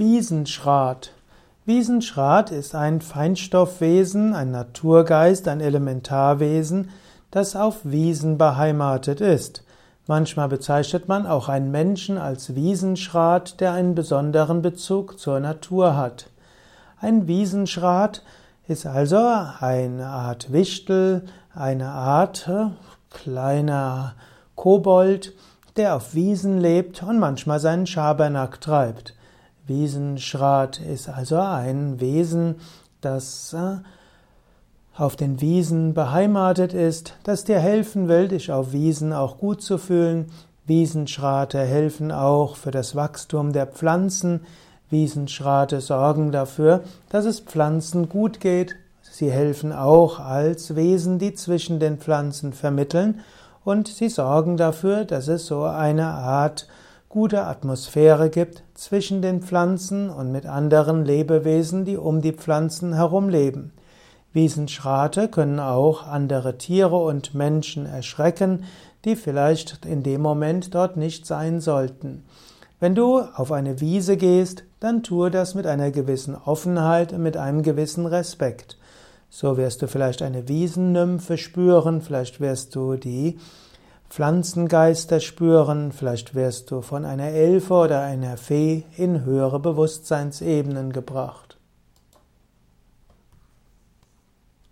Wiesenschrat. Wiesenschrat ist ein Feinstoffwesen, ein Naturgeist, ein Elementarwesen, das auf Wiesen beheimatet ist. Manchmal bezeichnet man auch einen Menschen als Wiesenschrat, der einen besonderen Bezug zur Natur hat. Ein Wiesenschrat ist also eine Art Wichtel, eine Art äh, kleiner Kobold, der auf Wiesen lebt und manchmal seinen Schabernack treibt. Wiesenschrat ist also ein Wesen, das äh, auf den Wiesen beheimatet ist, das dir helfen will, dich auf Wiesen auch gut zu fühlen. Wiesenschrate helfen auch für das Wachstum der Pflanzen. Wiesenschrate sorgen dafür, dass es Pflanzen gut geht. Sie helfen auch als Wesen, die zwischen den Pflanzen vermitteln und sie sorgen dafür, dass es so eine Art gute Atmosphäre gibt zwischen den Pflanzen und mit anderen Lebewesen, die um die Pflanzen herum leben. Wiesenschrate können auch andere Tiere und Menschen erschrecken, die vielleicht in dem Moment dort nicht sein sollten. Wenn du auf eine Wiese gehst, dann tue das mit einer gewissen Offenheit und mit einem gewissen Respekt. So wirst du vielleicht eine Wiesennymphe spüren, vielleicht wirst du die Pflanzengeister spüren, vielleicht wirst du von einer Elfe oder einer Fee in höhere Bewusstseinsebenen gebracht.